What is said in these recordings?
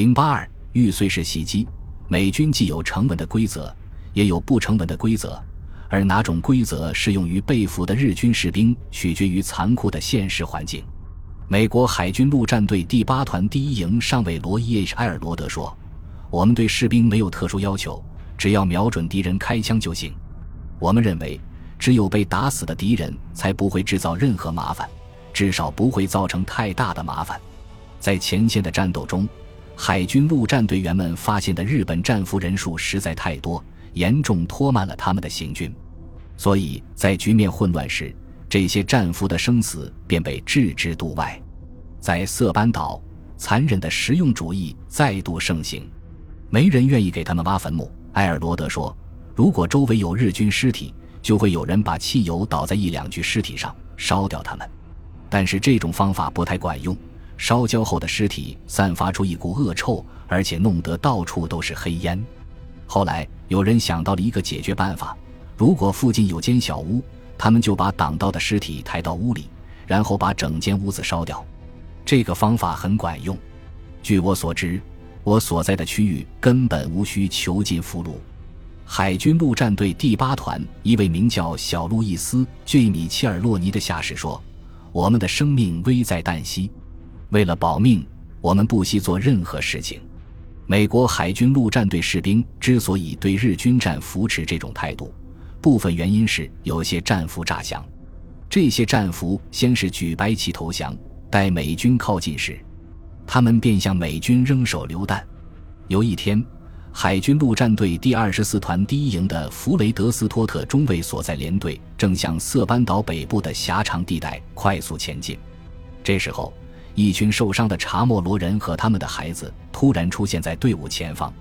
零八二玉碎式袭击，美军既有成文的规则，也有不成文的规则，而哪种规则适用于被俘的日军士兵，取决于残酷的现实环境。美国海军陆战队第八团第一营上尉罗伊 ·H· 埃尔罗德说：“我们对士兵没有特殊要求，只要瞄准敌人开枪就行。我们认为，只有被打死的敌人才不会制造任何麻烦，至少不会造成太大的麻烦。在前线的战斗中，海军陆战队员们发现的日本战俘人数实在太多，严重拖慢了他们的行军，所以在局面混乱时。”这些战俘的生死便被置之度外，在色班岛，残忍的实用主义再度盛行，没人愿意给他们挖坟墓。埃尔罗德说：“如果周围有日军尸体，就会有人把汽油倒在一两具尸体上，烧掉他们。但是这种方法不太管用，烧焦后的尸体散发出一股恶臭，而且弄得到处都是黑烟。后来有人想到了一个解决办法：如果附近有间小屋。”他们就把挡道的尸体抬到屋里，然后把整间屋子烧掉。这个方法很管用。据我所知，我所在的区域根本无需囚禁俘虏。海军陆战队第八团一位名叫小路易斯·坠米切尔洛尼的下士说：“我们的生命危在旦夕，为了保命，我们不惜做任何事情。”美国海军陆战队士兵之所以对日军战扶持这种态度。部分原因是有些战俘诈降，这些战俘先是举白旗投降，待美军靠近时，他们便向美军扔手榴弹。有一天，海军陆战队第二十四团第一营的弗雷德斯托特中尉所在连队正向色班岛北部的狭长地带快速前进。这时候，一群受伤的查莫罗人和他们的孩子突然出现在队伍前方。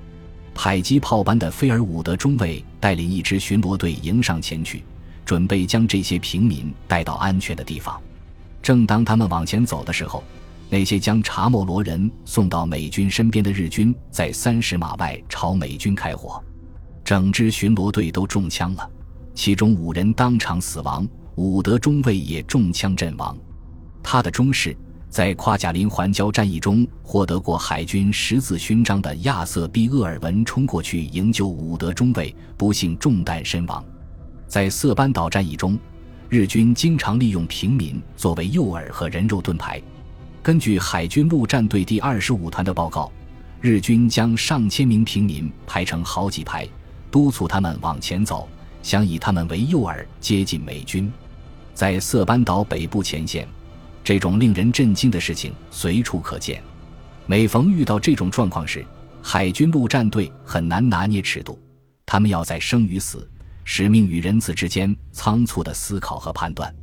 迫击炮班的菲尔伍德中尉带领一支巡逻队迎上前去，准备将这些平民带到安全的地方。正当他们往前走的时候，那些将查莫罗人送到美军身边的日军在三十码外朝美军开火，整支巡逻队都中枪了，其中五人当场死亡，伍德中尉也中枪阵亡。他的中士。在夸贾林环礁战役中获得过海军十字勋章的亚瑟·毕厄尔文冲过去营救伍德中尉，不幸中弹身亡。在色班岛战役中，日军经常利用平民作为诱饵和人肉盾牌。根据海军陆战队第二十五团的报告，日军将上千名平民排成好几排，督促他们往前走，想以他们为诱饵接近美军。在色班岛北部前线。这种令人震惊的事情随处可见。每逢遇到这种状况时，海军陆战队很难拿捏尺度。他们要在生与死、使命与仁慈之间仓促的思考和判断。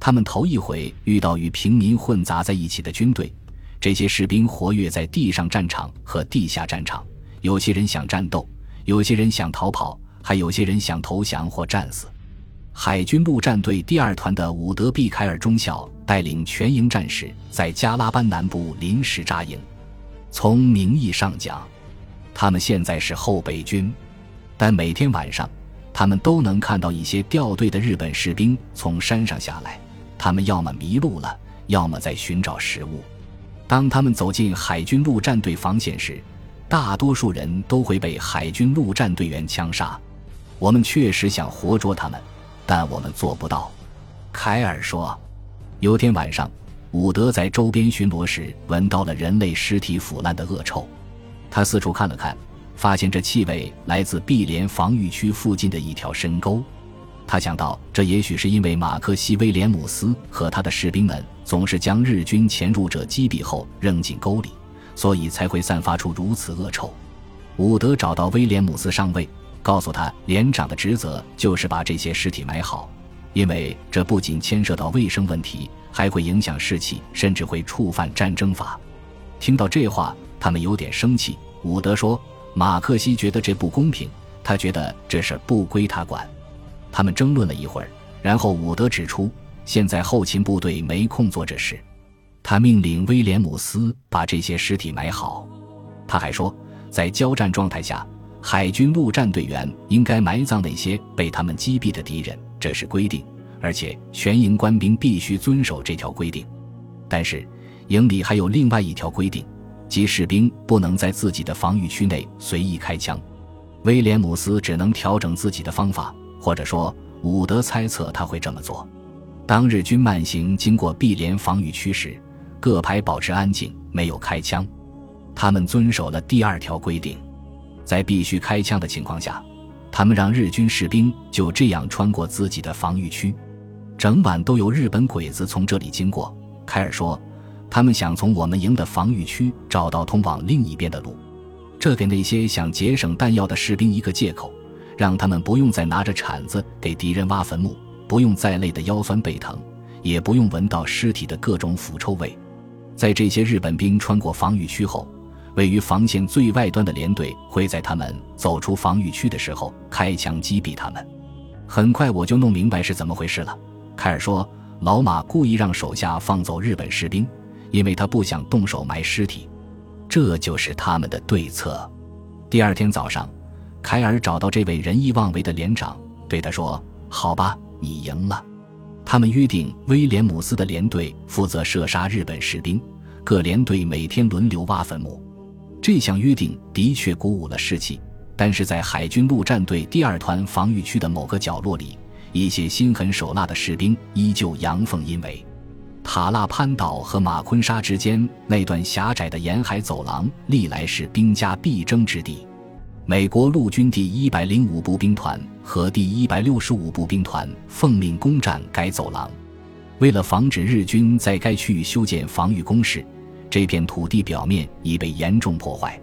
他们头一回遇到与平民混杂在一起的军队，这些士兵活跃在地上战场和地下战场。有些人想战斗，有些人想逃跑，还有些人想投降或战死。海军陆战队第二团的伍德·毕凯尔中校带领全营战士在加拉班南部临时扎营。从名义上讲，他们现在是后备军，但每天晚上，他们都能看到一些掉队的日本士兵从山上下来。他们要么迷路了，要么在寻找食物。当他们走进海军陆战队防线时，大多数人都会被海军陆战队员枪杀。我们确实想活捉他们。但我们做不到，凯尔说。有天晚上，伍德在周边巡逻时闻到了人类尸体腐烂的恶臭。他四处看了看，发现这气味来自碧莲防御区附近的一条深沟。他想到，这也许是因为马克西·威廉姆斯和他的士兵们总是将日军潜入者击毙后扔进沟里，所以才会散发出如此恶臭。伍德找到威廉姆斯上尉。告诉他，连长的职责就是把这些尸体埋好，因为这不仅牵涉到卫生问题，还会影响士气，甚至会触犯战争法。听到这话，他们有点生气。伍德说：“马克西觉得这不公平，他觉得这事不归他管。”他们争论了一会儿，然后伍德指出，现在后勤部队没空做这事。他命令威廉姆斯把这些尸体埋好。他还说，在交战状态下。海军陆战队员应该埋葬那些被他们击毙的敌人，这是规定，而且全营官兵必须遵守这条规定。但是，营里还有另外一条规定，即士兵不能在自己的防御区内随意开枪。威廉姆斯只能调整自己的方法，或者说，伍德猜测他会这么做。当日军慢行经过碧莲防御区时，各排保持安静，没有开枪。他们遵守了第二条规定，在必须开枪的情况下，他们让日军士兵就这样穿过自己的防御区。整晚都有日本鬼子从这里经过。凯尔说，他们想从我们营的防御区找到通往另一边的路。这给那些想节省弹药的士兵一个借口，让他们不用再拿着铲子给敌人挖坟墓，不用再累得腰酸背疼，也不用闻到尸体的各种腐臭味。在这些日本兵穿过防御区后，位于防线最外端的连队会在他们走出防御区的时候开枪击毙他们。很快我就弄明白是怎么回事了。凯尔说，老马故意让手下放走日本士兵，因为他不想动手埋尸体。这就是他们的对策。第二天早上，凯尔找到这位仁义妄为的连长，对他说：“好吧，你赢了。”他们约定，威廉姆斯的连队负责射杀日本士兵，各连队每天轮流挖坟墓。这项约定的确鼓舞了士气，但是在海军陆战队第二团防御区的某个角落里，一些心狠手辣的士兵依旧阳奉阴违。塔拉潘岛和马昆沙之间那段狭窄的沿海走廊，历来是兵家必争之地。美国陆军第一百零五步兵团和第一百六十五步兵团奉命攻占该走廊。为了防止日军在该区域修建防御工事，这片土地表面已被严重破坏。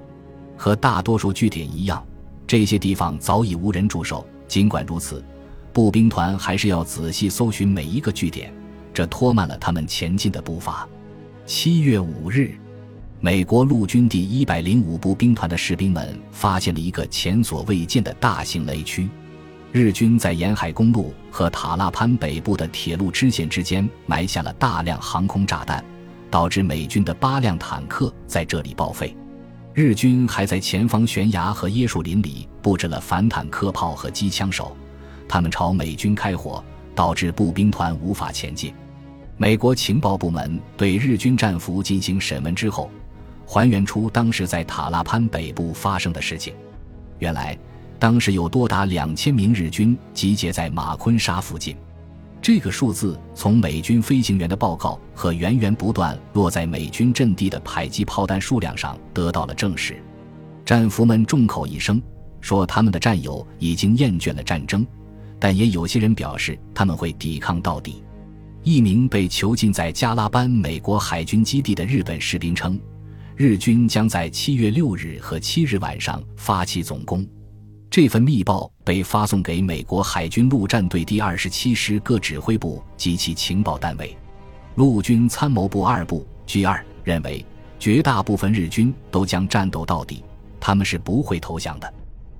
和大多数据点一样，这些地方早已无人驻守。尽管如此，步兵团还是要仔细搜寻每一个据点。这拖慢了他们前进的步伐。七月五日，美国陆军第一百零五步兵团的士兵们发现了一个前所未见的大型雷区。日军在沿海公路和塔拉潘北部的铁路支线之间埋下了大量航空炸弹，导致美军的八辆坦克在这里报废。日军还在前方悬崖和椰树林里布置了反坦克炮和机枪手，他们朝美军开火。导致步兵团无法前进。美国情报部门对日军战俘进行审问之后，还原出当时在塔拉潘北部发生的事情。原来，当时有多达两千名日军集结在马昆沙附近。这个数字从美军飞行员的报告和源源不断落在美军阵地的迫击炮弹数量上得到了证实。战俘们众口一声说，他们的战友已经厌倦了战争。但也有些人表示他们会抵抗到底。一名被囚禁在加拉班美国海军基地的日本士兵称，日军将在七月六日和七日晚上发起总攻。这份密报被发送给美国海军陆战队第二十七师各指挥部及其情报单位。陆军参谋部二部 G 二认为，绝大部分日军都将战斗到底，他们是不会投降的。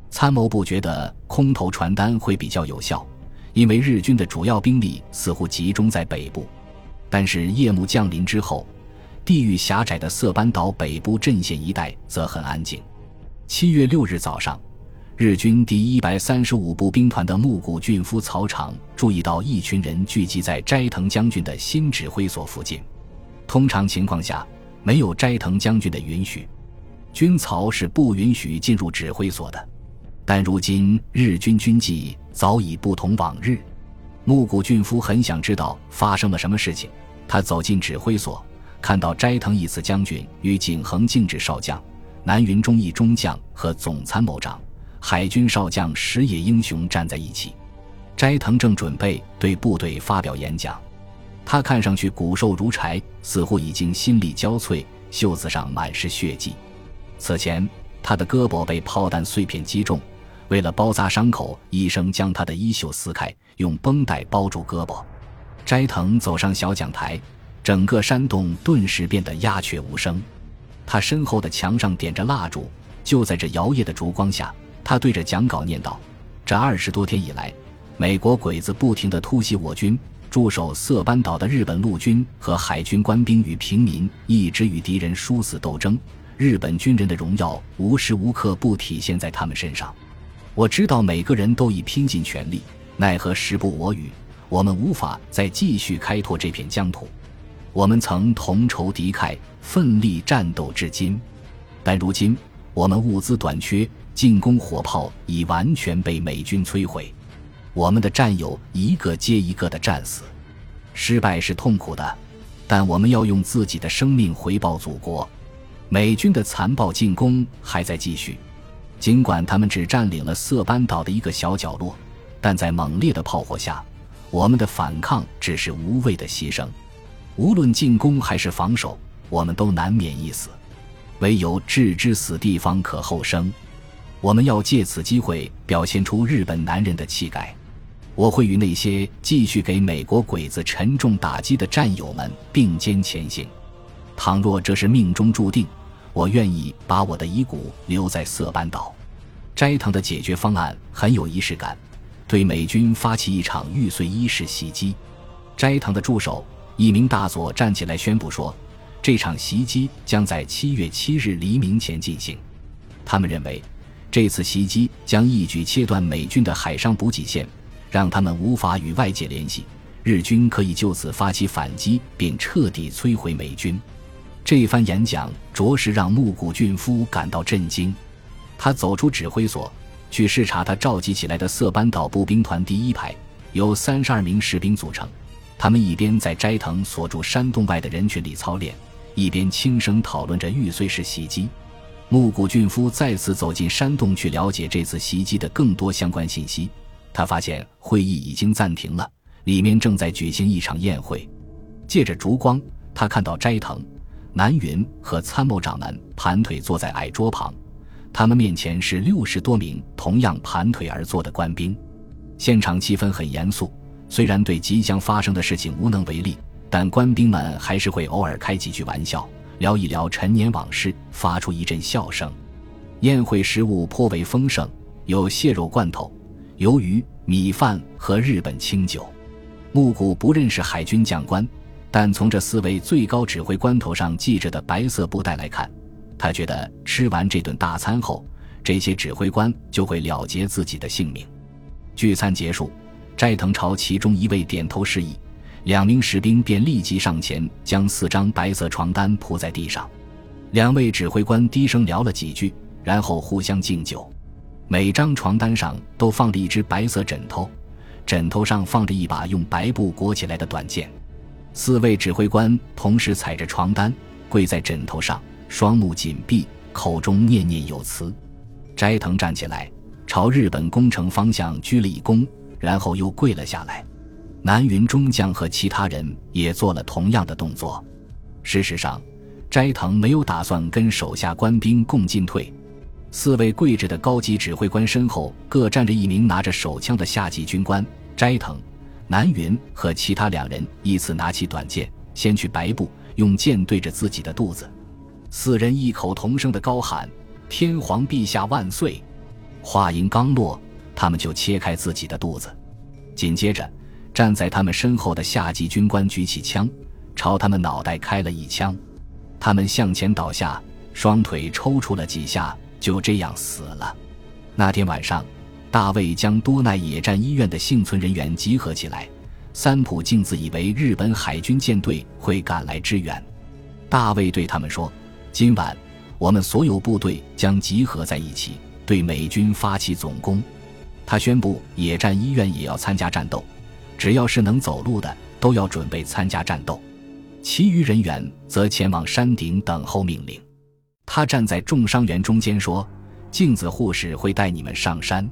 参谋部觉得空投传单会比较有效，因为日军的主要兵力似乎集中在北部。但是夜幕降临之后，地域狭窄的色班岛北部阵线一带则很安静。七月六日早上，日军第一百三十五步兵团的木谷俊夫草场注意到一群人聚集在斋藤将军的新指挥所附近。通常情况下，没有斋藤将军的允许，军曹是不允许进入指挥所的。但如今日军军纪早已不同往日，木谷俊夫很想知道发生了什么事情。他走进指挥所，看到斋藤义次将军与景恒敬治少将、南云忠义中将和总参谋长、海军少将石野英雄站在一起。斋藤正准备对部队发表演讲，他看上去骨瘦如柴，似乎已经心力交瘁，袖子上满是血迹。此前，他的胳膊被炮弹碎片击中。为了包扎伤口，医生将他的衣袖撕开，用绷带包住胳膊。斋藤走上小讲台，整个山洞顿时变得鸦雀无声。他身后的墙上点着蜡烛，就在这摇曳的烛光下，他对着讲稿念道：“这二十多天以来，美国鬼子不停地突袭我军，驻守色班岛的日本陆军和海军官兵与平民一直与敌人殊死斗争。日本军人的荣耀无时无刻不体现在他们身上。”我知道每个人都已拼尽全力，奈何时不我与，我们无法再继续开拓这片疆土。我们曾同仇敌忾，奋力战斗至今。但如今我们物资短缺，进攻火炮已完全被美军摧毁，我们的战友一个接一个的战死，失败是痛苦的，但我们要用自己的生命回报祖国。美军的残暴进攻还在继续，尽管他们只占领了色班岛的一个小角落，但在猛烈的炮火下，我们的反抗只是无谓的牺牲。无论进攻还是防守，我们都难免一死。唯有置之死地方可后生。我们要借此机会表现出日本男人的气概。我会与那些继续给美国鬼子沉重打击的战友们并肩前行。倘若这是命中注定，我愿意把我的遗骨留在色班岛。斋藤的解决方案很有仪式感，对美军发起一场玉碎衣式袭击。斋藤的助手一名大佐站起来宣布说。这场袭击将在七月七日黎明前进行。他们认为，这次袭击将一举切断美军的海上补给线，让他们无法与外界联系。日军可以就此发起反击，并彻底摧毁美军。这番演讲着实让木谷俊夫感到震惊。他走出指挥所，去视察他召集起来的色班岛步兵团第一排，由三十二名士兵组成。他们一边在斋藤所住山洞外的人群里操练。一边轻声讨论着玉碎式袭击，木谷俊夫再次走进山洞去了解这次袭击的更多相关信息。他发现会议已经暂停了，里面正在举行一场宴会。借着烛光，他看到斋藤、南云和参谋长们盘腿坐在矮桌旁，他们面前是六十多名同样盘腿而坐的官兵。现场气氛很严肃，虽然对即将发生的事情无能为力。但官兵们还是会偶尔开几句玩笑，聊一聊陈年往事，发出一阵笑声。宴会食物颇为丰盛，有蟹肉罐头、鱿鱼、米饭和日本清酒。木谷不认识海军将官，但从这四位最高指挥官头上系着的白色布带来看，他觉得吃完这顿大餐后，这些指挥官就会了结自己的性命。聚餐结束，斋藤朝其中一位点头示意。两名士兵便立即上前，将四张白色床单铺在地上。两位指挥官低声聊了几句，然后互相敬酒。每张床单上都放着一只白色枕头，枕头上放着一把用白布裹起来的短剑。四位指挥官同时踩着床单，跪在枕头上，双目紧闭，口中念念有词。斋藤站起来，朝日本宫城方向鞠了一躬，然后又跪了下来。南云中将和其他人也做了同样的动作。事实上，斋藤没有打算跟手下官兵共进退。四位跪着的高级指挥官身后各站着一名拿着手枪的下级军官。斋藤、南云和其他两人依次拿起短剑，先去白布，用剑对着自己的肚子。四人异口同声的高喊：“天皇陛下万岁！”话音刚落，他们就切开自己的肚子。紧接着。站在他们身后的下级军官举起枪，朝他们脑袋开了一枪，他们向前倒下，双腿抽搐了几下，就这样死了。那天晚上，大卫将多奈野战医院的幸存人员集合起来。三浦镜子以为日本海军舰队会赶来支援，大卫对他们说：“今晚我们所有部队将集合在一起，对美军发起总攻。”他宣布野战医院也要参加战斗。只要是能走路的，都要准备参加战斗。其余人员则前往山顶等候命令。他站在重伤员中间说：“镜子护士会带你们上山。”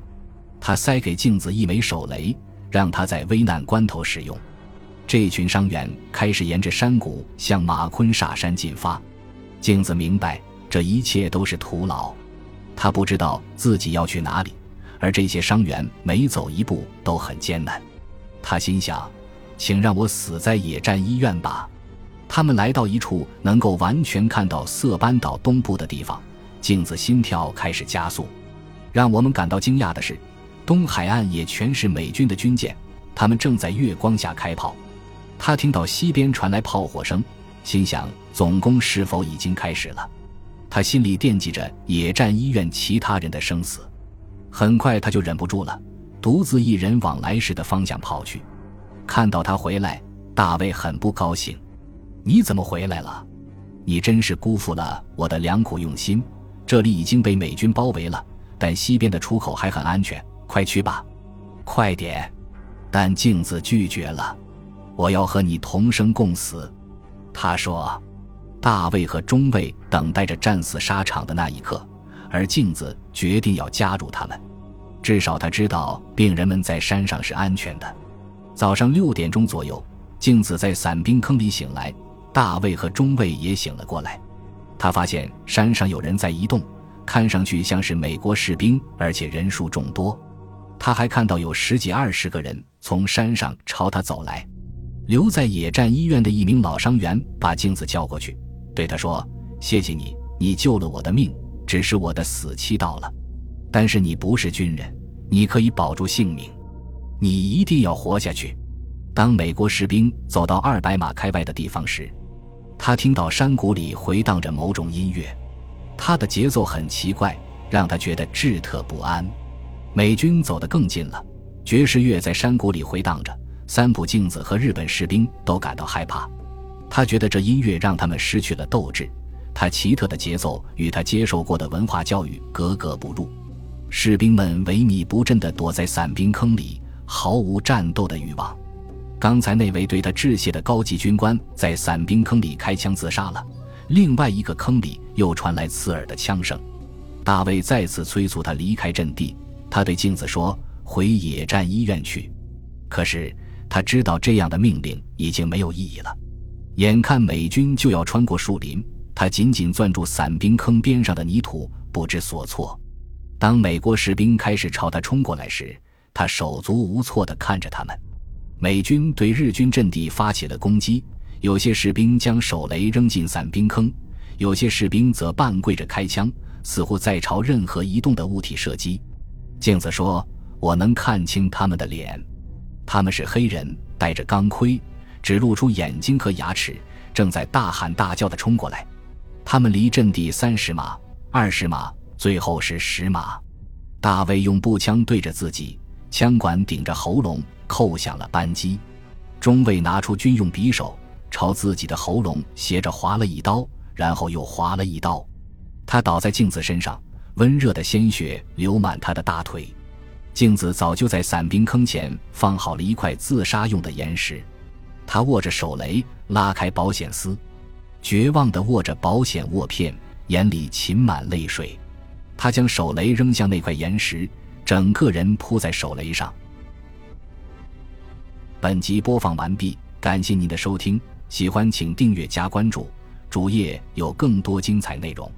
他塞给镜子一枚手雷，让他在危难关头使用。这群伤员开始沿着山谷向马昆沙山进发。镜子明白这一切都是徒劳。他不知道自己要去哪里，而这些伤员每走一步都很艰难。他心想：“请让我死在野战医院吧。”他们来到一处能够完全看到色班岛东部的地方，镜子心跳开始加速。让我们感到惊讶的是，东海岸也全是美军的军舰，他们正在月光下开炮。他听到西边传来炮火声，心想：总攻是否已经开始了？他心里惦记着野战医院其他人的生死，很快他就忍不住了。独自一人往来时的方向跑去，看到他回来，大卫很不高兴。你怎么回来了？你真是辜负了我的良苦用心。这里已经被美军包围了，但西边的出口还很安全，快去吧，快点！但镜子拒绝了，我要和你同生共死。他说：“大卫和中尉等待着战死沙场的那一刻，而镜子决定要加入他们。至少他知道病人们在山上是安全的。”早上六点钟左右，镜子在伞兵坑里醒来，大卫和中尉也醒了过来。他发现山上有人在移动，看上去像是美国士兵，而且人数众多。他还看到有十几二十个人从山上朝他走来。留在野战医院的一名老伤员把镜子叫过去，对他说：“谢谢你，你救了我的命。只是我的死期到了，但是你不是军人，你可以保住性命，你一定要活下去。”当美国士兵走到二百码开外的地方时，他听到山谷里回荡着某种音乐，它的节奏很奇怪，让他觉得志特不安。美军走得更近了，爵士乐在山谷里回荡着。三浦镜子和日本士兵都感到害怕，他觉得这音乐让他们失去了斗志，他奇特的节奏与他接受过的文化教育格格不入。士兵们萎靡不振地躲在伞兵坑里，毫无战斗的欲望。刚才那位对他致谢的高级军官在伞兵坑里开枪自杀了，另外一个坑里又传来刺耳的枪声。大卫再次催促他离开阵地。他对镜子说：“回野战医院去。”可是他知道这样的命令已经没有意义了。眼看美军就要穿过树林，他紧紧攥住伞兵坑边上的泥土，不知所措。当美国士兵开始朝他冲过来时，他手足无措地看着他们。美军对日军阵地发起了攻击，有些士兵将手雷扔进伞兵坑，有些士兵则半跪着开枪，似乎在朝任何移动的物体射击。镜子说：“我能看清他们的脸，他们是黑人，戴着钢盔，只露出眼睛和牙齿，正在大喊大叫地冲过来。他们离阵地三十码、二十码，最后是十码。大卫用步枪对着自己，枪管顶着喉咙，扣响了扳机。中尉拿出军用匕首，朝自己的喉咙斜着划了一刀，然后又划了一刀。他倒在镜子身上。”温热的鲜血流满他的大腿，镜子早就在伞兵坑前放好了一块自杀用的岩石。他握着手雷，拉开保险丝，绝望地握着保险握片，眼里噙满泪水。他将手雷扔向那块岩石，整个人扑在手雷上。本集播放完毕，感谢您的收听，喜欢请订阅加关注，主页有更多精彩内容。